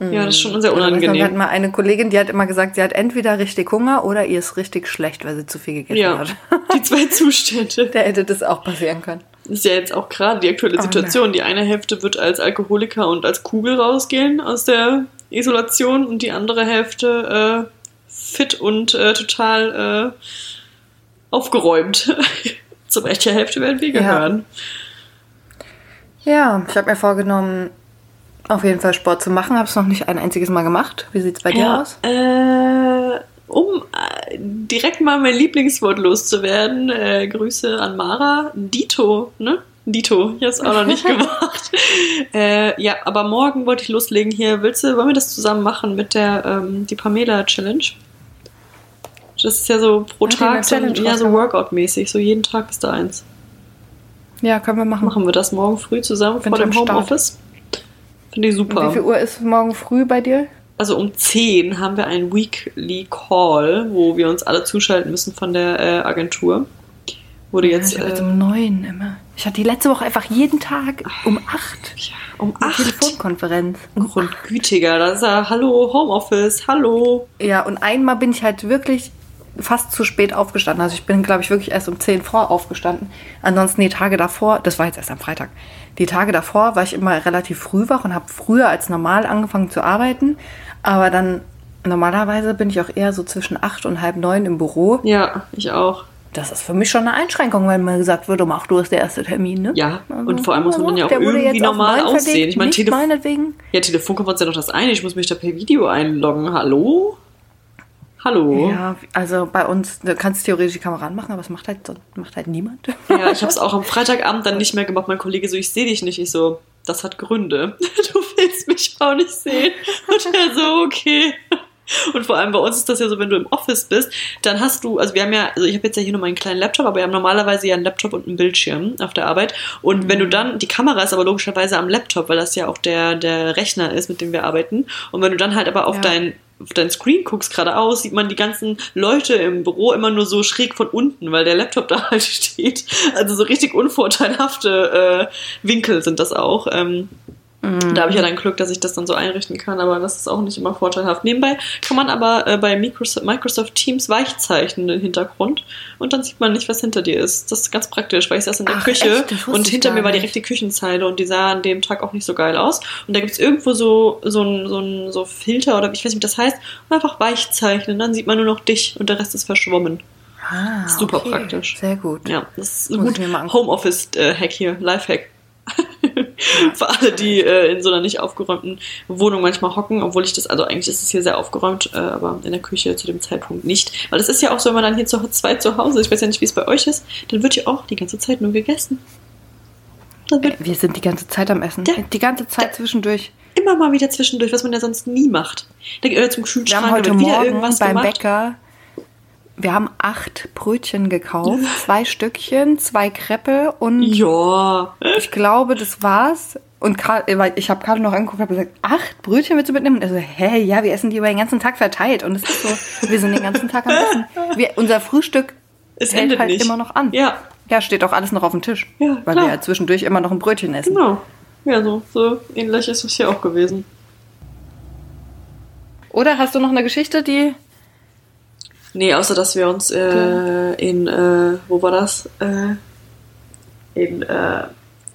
Ja, das ist schon sehr weißt du, Wir hatten unangenehm. mal eine Kollegin, die hat immer gesagt, sie hat entweder richtig Hunger oder ihr ist richtig schlecht, weil sie zu viel gegessen Ja, hat. [LAUGHS] die zwei Zustände. Da hätte das auch passieren können. Das ist ja jetzt auch gerade die aktuelle Oh, Situation. Die eine Hälfte wird als Alkoholiker und als Kugel rausgehen aus der Isolation und die andere Hälfte äh, fit und äh, total äh, aufgeräumt. [LAUGHS] Zur rechten Hälfte werden wir Ja. gehören. Ja, ich habe mir vorgenommen, Auf jeden Fall Sport zu machen. Habe es noch nicht ein einziges Mal gemacht. Wie sieht es bei dir Ja, aus? äh, um äh, direkt mal mein Lieblingswort loszuwerden, äh, Grüße an Mara. Dito, ne? Dito, ich hab's auch noch nicht [LAUGHS] gemacht. Äh, ja, aber morgen wollte ich loslegen hier. Willst du, wollen wir das zusammen machen mit der ähm, die Pamela Challenge? Das ist ja so pro die Tag, so, ja, so. Workout-mäßig. So jeden Tag ist da eins. Ja, können wir machen. Machen wir das morgen früh zusammen Bin vor dem. Homeoffice? Finde ich super. Wie viel Uhr ist morgen früh bei dir? also um 10 haben wir einen Weekly Call, wo wir uns alle zuschalten müssen von der äh, Agentur. Wurde jetzt ich habe jetzt äh, um neun immer. Ich hatte die letzte Woche einfach jeden Tag um acht ja, um eine 8 Telefonkonferenz. Um Grundgütiger. Da ist er, hallo Homeoffice, hallo. Ja, und einmal bin ich halt wirklich fast zu spät aufgestanden. Also ich bin, glaube ich, wirklich erst um 10 vor aufgestanden. Ansonsten die Tage davor, das war jetzt erst am Freitag, die Tage davor war ich immer relativ früh wach und habe früher als normal angefangen zu arbeiten. Aber dann normalerweise bin ich auch eher so zwischen 8 und halb neun im Büro. Ja, ich auch. Das ist für mich schon eine Einschränkung, wenn mir gesagt wird, um 8 Uhr ist der erste Termin, ne? Ja, und vor allem muss man dann ja auch irgendwie normal aussehen. verlegt, Ich meine, Telef meinetwegen. ja, Telefonkonferenz ist ja noch das eine. Ich muss mich da per Video einloggen. Hallo? Hallo? Ja, also bei uns, du kannst theoretisch die Kamera anmachen, aber es macht halt, macht halt niemand. Ja, ich habe es auch am Freitagabend dann nicht mehr gemacht. Mein Kollege so, ich sehe dich nicht. Ich so, das hat Gründe. [LAUGHS] Du willst mich auch nicht sehen. Und er so, okay. Und vor allem bei uns ist das ja so, wenn du im Office bist, dann hast du, also wir haben ja, also ich habe jetzt ja hier nur meinen kleinen Laptop, aber wir haben normalerweise ja einen Laptop und einen Bildschirm auf der Arbeit. Und wenn du dann, die Kamera ist aber logischerweise am Laptop, weil das ja auch der, der Rechner ist, mit dem wir arbeiten. Und wenn du dann halt aber auf Ja. dein auf dein Screen guckst geradeaus, sieht man die ganzen Leute im Büro immer nur so schräg von unten, weil der Laptop [LAUGHS] da halt steht. Also so richtig unvorteilhafte äh, Winkel sind das auch. Ähm, Da habe ich ja dann Glück, dass ich das dann so einrichten kann, aber das ist auch nicht immer vorteilhaft. Nebenbei kann man aber äh, bei Microsoft, Microsoft Teams weichzeichnen den Hintergrund und dann sieht man nicht, was hinter dir ist. Das ist ganz praktisch, weil ich saß in der Ach, Küche echt? Und hinter mir war direkt die Küchenzeile und die sah an dem Tag auch nicht so geil aus. Und da gibt es irgendwo so, so ein so ein so Filter oder ich weiß nicht, wie das heißt, und einfach weichzeichnen, dann sieht man nur noch dich und der Rest ist verschwommen. Ah, Super okay. praktisch. Sehr gut. Ja, das ist ein gut. Homeoffice-Hack hier, Lifehack. [LAUGHS] Für alle, die äh, in so einer nicht aufgeräumten Wohnung manchmal hocken, obwohl ich das, also eigentlich ist es hier sehr aufgeräumt, äh, aber in der Küche zu dem Zeitpunkt nicht. Weil es ist ja auch so, wenn man dann hier zu zweit zu Hause ich weiß ja nicht, wie es bei euch ist, dann wird ja auch die ganze Zeit nur gegessen. Wird Wir sind die ganze Zeit am Essen. Ja. Die ganze Zeit zwischendurch. immer mal wieder zwischendurch, was man ja sonst nie macht. Dann geht man zum Wir Kühlschrank, haben heute wieder Morgen irgendwas beim gemacht. Bäcker, wir haben acht Brötchen gekauft, zwei Stückchen, zwei Kreppe und Ja. ich glaube, das war's. Und Karl, weil ich habe gerade noch angeguckt und gesagt, acht Brötchen willst du mitnehmen? Und er so, hä, ja, wir essen die über den ganzen Tag verteilt. Und es ist so, wir sind den ganzen Tag am Essen. Wir, unser Frühstück Es hält endet halt nicht. immer noch an. Ja, Ja, steht auch alles noch auf dem Tisch. Ja, weil klar. wir ja zwischendurch immer noch ein Brötchen essen. genau. Ja, so, so ähnlich ist es hier auch gewesen. Oder hast du noch eine Geschichte, die Nee, außer dass wir uns äh, in, äh, wo war das? Äh, in äh,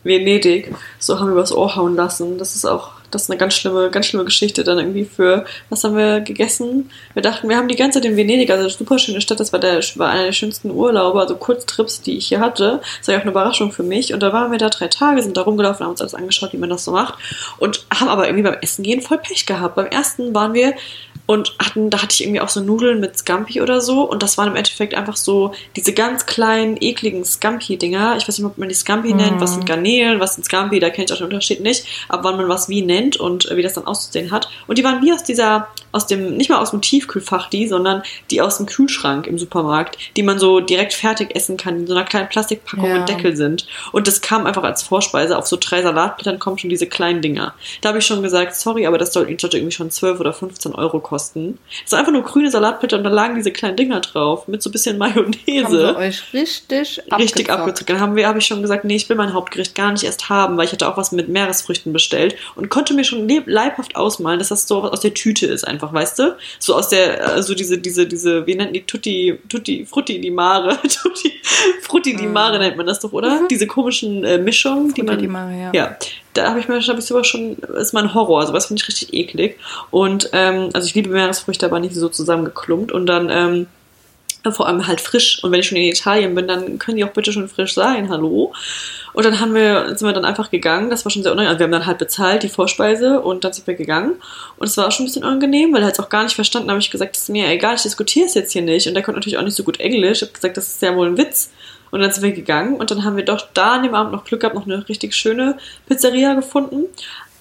Venedig so haben wir übers Ohr hauen lassen. Das ist auch, das ist eine ganz schlimme, ganz schlimme Geschichte dann irgendwie für, was haben wir gegessen? Wir dachten, wir haben die ganze Zeit in Venedig, also eine super schöne Stadt, das war, der, war einer der schönsten Urlaube, also Kurztrips, die ich hier hatte. Das war ja auch eine Überraschung für mich. Und da waren wir da drei Tage, sind da rumgelaufen, haben uns alles angeschaut, wie man das so macht. Und haben aber irgendwie beim Essen gehen voll Pech gehabt. Beim ersten waren wir und hatten, da hatte ich irgendwie auch so Nudeln mit Scampi oder so und das waren im Endeffekt einfach so diese ganz kleinen, ekligen Scampi-Dinger. Ich weiß nicht, ob man die Scampi nennt, was sind Garnelen, was sind Scampi, da kenne ich auch den Unterschied nicht, aber wann man was wie nennt und äh, wie das dann auszusehen hat. Und die waren wie aus dieser, aus dem, nicht mal aus dem Tiefkühlfach die, sondern die aus dem Kühlschrank im Supermarkt, die man so direkt fertig essen kann, in so einer kleinen Plastikpackung Ja. mit Deckel sind. Und das kam einfach als Vorspeise. Auf so drei Salatblättern kommen schon diese kleinen Dinger. Da habe ich schon gesagt, sorry, aber das sollte irgendwie schon 12 oder 15 Euro kosten. Es sind einfach nur grüne Salatblätter und da lagen diese kleinen Dinger drauf mit so ein bisschen haben Mayonnaise. euch richtig Richtig abgezockt? abgezockt. Dann haben wir, habe ich schon gesagt, nee, ich will mein Hauptgericht gar nicht erst haben, weil ich hatte auch was mit Meeresfrüchten bestellt und konnte mir schon leibhaft ausmalen, dass das so aus der Tüte ist, einfach, weißt du? So aus der, äh, so diese, diese, diese, wie nennt die Tutti, Tutti, Frutti di Mare, [LAUGHS] Tutti, Frutti di Mare nennt man das doch, oder? Diese komischen äh, Mischungen, die Frutti man, di Mare, ja. ja, da habe ich mir, habe ich sowas schon, ist mein Horror, sowas finde ich richtig eklig. Und ähm, also ich liebe Meeresfrüchte, aber nicht so zusammengeklumpt. Und dann ähm, Vor allem halt frisch. Und wenn ich schon in Italien bin, dann können die auch bitte schon frisch sein. Hallo. Und dann haben wir, sind wir dann einfach gegangen. Das war schon sehr unangenehm. Also wir haben dann halt bezahlt, die Vorspeise, und dann sind wir gegangen. Und es war auch schon ein bisschen unangenehm, weil er hat es auch gar nicht verstanden. Da habe ich gesagt, das ist mir egal, ich diskutiere es jetzt hier nicht. Und der konnte natürlich auch nicht so gut Englisch. Ich habe gesagt, das ist ja wohl ein Witz. Und dann sind wir gegangen und dann haben wir doch da an dem Abend noch Glück gehabt, noch eine richtig schöne Pizzeria gefunden.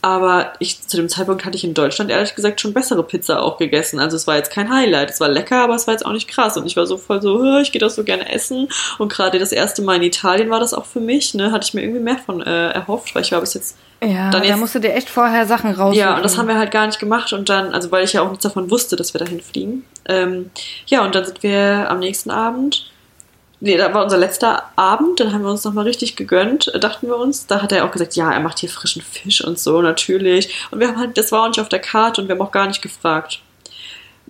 Aber ich, zu dem Zeitpunkt hatte ich in Deutschland ehrlich gesagt schon bessere Pizza auch gegessen. Also es war jetzt kein Highlight. Es war lecker, aber es war jetzt auch nicht krass. Und ich war so voll so, ich gehe das so gerne essen. Und gerade das erste Mal in Italien war das auch für mich. Ne, hatte ich mir irgendwie mehr von äh, erhofft, weil ich war bis jetzt Ja, Dann da jetzt- musst du dir echt vorher Sachen raussuchen. ja, und das haben wir halt gar nicht gemacht und dann, also weil ich ja auch nichts davon wusste, dass wir dahin fliegen. Ähm, ja, und dann sind wir am nächsten Abend, nee, da war unser letzter Abend, dann haben wir uns nochmal richtig gegönnt, äh, dachten wir uns. Da hat er auch gesagt, ja, er macht hier frischen Fisch und so, natürlich. Und wir haben halt, das war auch nicht auf der Karte und wir haben auch gar nicht gefragt.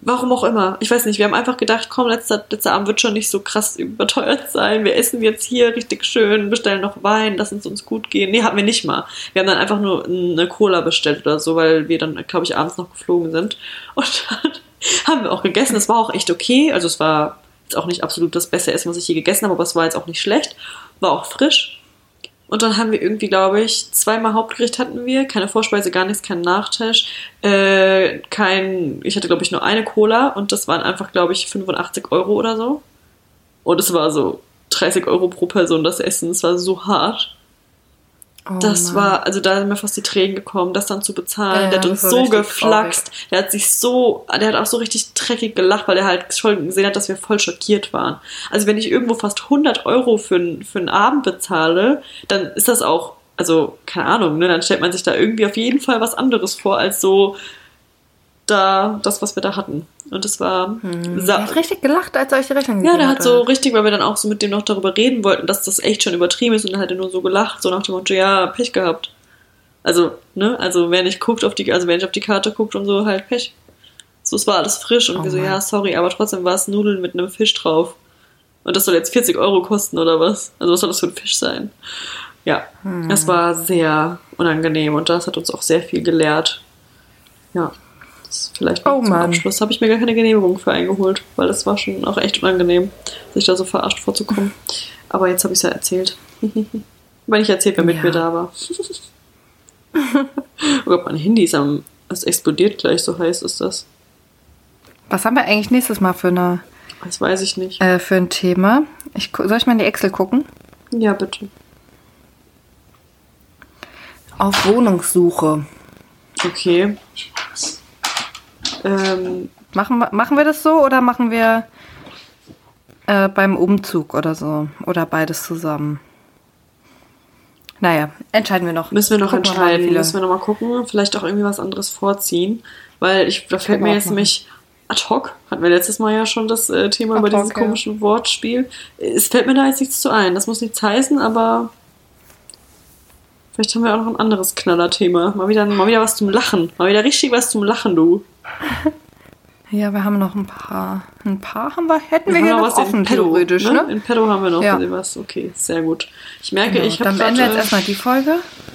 Warum auch immer. Ich weiß nicht, wir haben einfach gedacht, komm, letzter, letzter Abend wird schon nicht so krass überteuert sein. Wir essen jetzt hier richtig schön, bestellen noch Wein, lass uns uns gut gehen. Nee, hatten wir nicht mal. Wir haben dann einfach nur eine Cola bestellt oder so, weil wir dann, glaube ich, abends noch geflogen sind. Und dann [LAUGHS] haben wir auch gegessen. Es war auch echt okay. Also es war jetzt auch nicht absolut das beste Essen, was ich je gegessen habe, aber es war jetzt auch nicht schlecht. War auch frisch. Und dann haben wir irgendwie, glaube ich, zweimal Hauptgericht hatten wir, keine Vorspeise, gar nichts, kein Nachtisch, äh, kein, ich hatte, glaube ich, nur eine Cola und das waren einfach, glaube ich, 85 Euro oder so. Und es war so 30 Euro pro Person das Essen, es war so hart. Oh Das Mann. war, also da sind mir fast die Tränen gekommen, das dann zu bezahlen. Ja, der hat uns so geflaxt. Der hat sich so, der hat auch so richtig dreckig gelacht, weil er halt schon gesehen hat, dass wir voll schockiert waren. Also wenn ich irgendwo fast 100 Euro für, für einen Abend bezahle, dann ist das auch, also keine Ahnung, ne, dann stellt man sich da irgendwie auf jeden Fall was anderes vor, als so da, das, was wir da hatten. Und es war Hm. Der hat richtig gelacht, als er euch die Rechnung ja, der hat so richtig, weil wir dann auch so mit dem noch darüber reden wollten, dass das echt schon übertrieben ist und dann hat er nur so gelacht, so nach dem Motto, ja, Pech gehabt. Also, ne, also wer nicht guckt auf die, also wer nicht auf die Karte guckt und so, halt Pech. So, es war alles frisch und Oh wir so, Mann. ja, sorry, aber trotzdem war es Nudeln mit einem Fisch drauf. Und das soll jetzt 40 Euro kosten oder was? Also was soll das für ein Fisch sein? Ja, Hm. das war sehr unangenehm und das hat uns auch sehr viel gelehrt. Ja, das vielleicht Oh zum. Abschluss habe ich mir gar keine Genehmigung für eingeholt, weil das war schon auch echt unangenehm, sich da so verarscht vorzukommen. [LAUGHS] Aber jetzt habe ich es ja erzählt. [LAUGHS] weil ich erzählt, wer mit Ja. mir da war. [LAUGHS] oh Gott, mein Handy ist am. Es explodiert gleich, so heiß ist das. Was haben wir eigentlich nächstes Mal für, eine, Das weiß ich nicht. äh, für ein Thema? Ich, soll ich mal in die Excel gucken? Ja, bitte. Auf Wohnungssuche. Okay. Ähm, Machen, wir- machen wir das so oder machen wir äh, beim Umzug oder so? Oder beides zusammen? Naja, entscheiden wir noch. Müssen wir noch Gucken entscheiden. viele- Müssen wir noch mal gucken. Vielleicht auch irgendwie was anderes vorziehen. Weil ich, da fällt wir mir jetzt nämlich ad hoc, hatten wir letztes Mal ja schon das äh, Thema Ad über dieses hoc, ja. komische Wortspiel. Es fällt mir da jetzt nichts zu ein. Das muss nichts heißen, aber vielleicht haben wir auch noch ein anderes Knallerthema. Mal wieder, mal wieder was zum Lachen. Mal wieder richtig was zum Lachen, du. [LAUGHS] Ja, wir haben noch ein paar. Ein paar haben wir, hätten wir, haben hier noch offen, theoretisch, ne? In Pedo haben wir noch Ja. was. Okay, sehr gut. Ich merke, Genau, ich habe Dann beenden wir jetzt erstmal die Folge.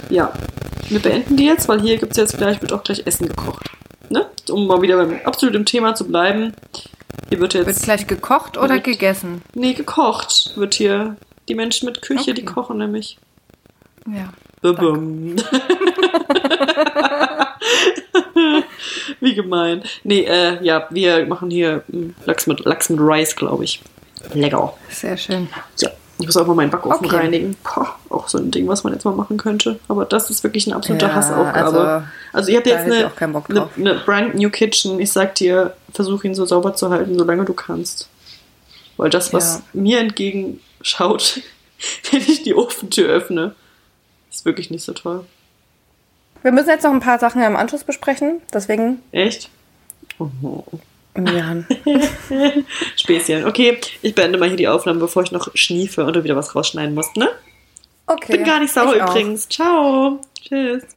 Ja, wir beenden die jetzt, weil hier gibt es jetzt gleich, wird auch gleich Essen gekocht. Ne? Um mal wieder beim absolut im Thema zu bleiben. Hier wird Wird jetzt. gleich gekocht oder Wird- gegessen? nee, gekocht wird hier. Die Menschen mit Küche, die Okay. kochen nämlich. Ja. Bum. [LAUGHS] [LAUGHS] [LAUGHS] Wie gemein. Nee, äh, ja, wir machen hier mm, Lachs mit, Lachs mit Rice, glaube ich. Lecker. Sehr schön. Ja, ich muss auch mal meinen Backofen Okay. reinigen. Poh, auch so ein Ding, was man jetzt mal machen könnte. Aber das ist wirklich eine absolute Ja, Hassaufgabe. also, Also, ihr habt jetzt eine, auch keinen Bock eine, eine brand new kitchen. Ich sag dir, versuch ihn so sauber zu halten, solange du kannst. Weil das, was Ja. mir entgegenschaut, [LAUGHS] wenn ich die Ofentür öffne, ist wirklich nicht so toll. Wir müssen jetzt noch ein paar Sachen im Anschluss besprechen. Deswegen, Echt? Oh. ja. [LAUGHS] Späßchen. Okay, ich beende mal hier die Aufnahme, bevor ich noch schniefe und du wieder was rausschneiden musst, ne? Okay. Bin gar nicht sauer übrigens. Ciao. Tschüss.